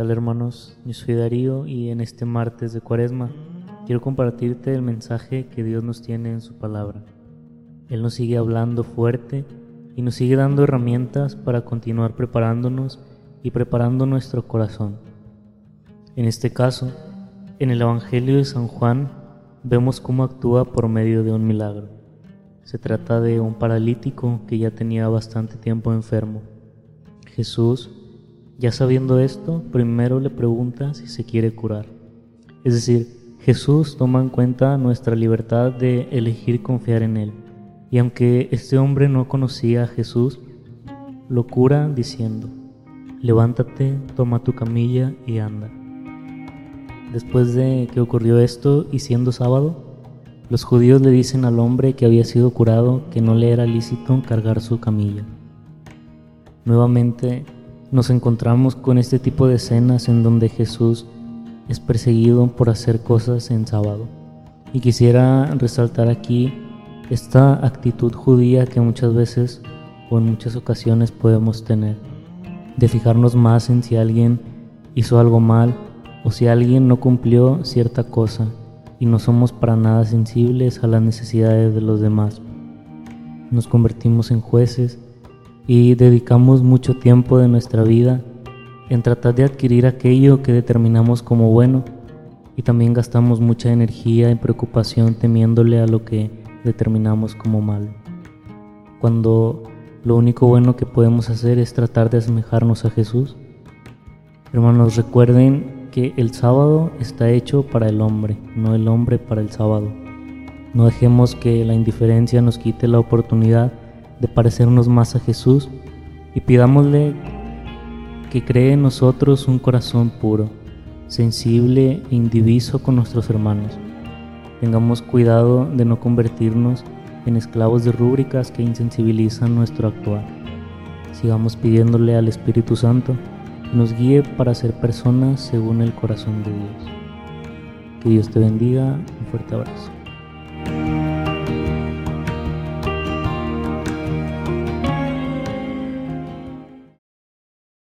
tal hermanos? Yo soy Darío y en este martes de Cuaresma quiero compartirte el mensaje que Dios nos tiene en su palabra. Él nos sigue hablando fuerte y nos sigue dando herramientas para continuar preparándonos y preparando nuestro corazón. En este caso, en el Evangelio de San Juan vemos cómo actúa por medio de un milagro. Se trata de un paralítico que ya tenía bastante tiempo enfermo. Jesús, ya sabiendo esto, primero le pregunta si se quiere curar. Es decir, Jesús toma en cuenta nuestra libertad de elegir confiar en Él. Y aunque este hombre no conocía a Jesús, lo cura diciendo, levántate, toma tu camilla y anda. Después de que ocurrió esto y siendo sábado, los judíos le dicen al hombre que había sido curado que no le era lícito cargar su camilla. Nuevamente nos encontramos con este tipo de escenas en donde Jesús es perseguido por hacer cosas en sábado. Y quisiera resaltar aquí esta actitud judía que muchas veces o en muchas ocasiones podemos tener, de fijarnos más en si alguien hizo algo mal o si alguien no cumplió cierta cosa y no somos para nada sensibles a las necesidades de los demás. Nos convertimos en jueces y dedicamos mucho tiempo de nuestra vida en tratar de adquirir aquello que determinamos como bueno y también gastamos mucha energía en preocupación temiéndole a lo que determinamos como malo. Cuando lo único bueno que podemos hacer es tratar de asemejarnos a Jesús. Hermanos, recuerden que el sábado está hecho para el hombre, no el hombre para el sábado. No dejemos que la indiferencia nos quite la oportunidad de parecernos más a Jesús y pidámosle que cree en nosotros un corazón puro, sensible e indiviso con nuestros hermanos. Tengamos cuidado de no convertirnos en esclavos de rúbricas que insensibilizan nuestro actuar. Sigamos pidiéndole al Espíritu Santo que nos guíe para ser personas según el corazón de Dios. Que Dios te bendiga. Un fuerte abrazo.